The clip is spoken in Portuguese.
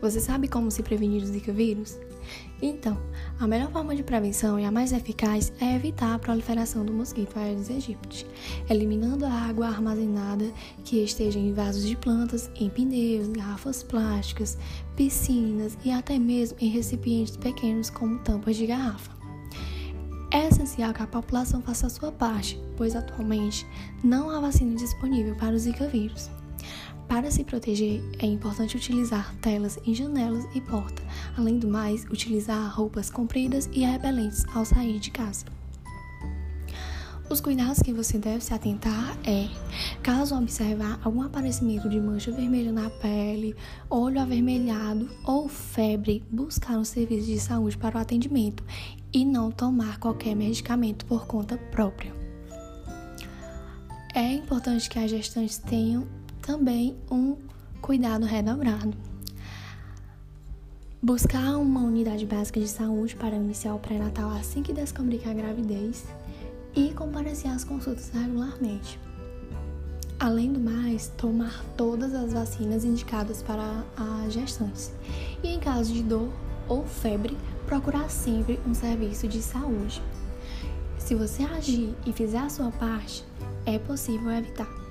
Você sabe como se prevenir do Zika vírus? Então, a melhor forma de prevenção e a mais eficaz é evitar a proliferação do mosquito Aedes aegypti, eliminando a água armazenada que esteja em vasos de plantas, em pneus, garrafas plásticas, piscinas e até mesmo em recipientes pequenos como tampas de garrafa. É essencial que a população faça a sua parte, pois atualmente não há vacina disponível para o Zika vírus. Para se proteger, é importante utilizar telas em janelas e porta. Além do mais, utilizar roupas compridas e repelentes ao sair de casa. Os cuidados que você deve se atentar é, caso observar algum aparecimento de mancha vermelha na pele, olho avermelhado ou febre, buscar um serviço de saúde para o atendimento e não tomar qualquer medicamento por conta própria. É importante que as gestantes tenham também um cuidado redobrado. Buscar uma unidade básica de saúde para iniciar o pré-natal assim que descobrir que a gravidez e comparecer às consultas regularmente. Além do mais, tomar todas as vacinas indicadas para as gestantes. E em caso de dor ou febre, procurar sempre um serviço de saúde. Se você agir e fizer a sua parte, é possível evitar.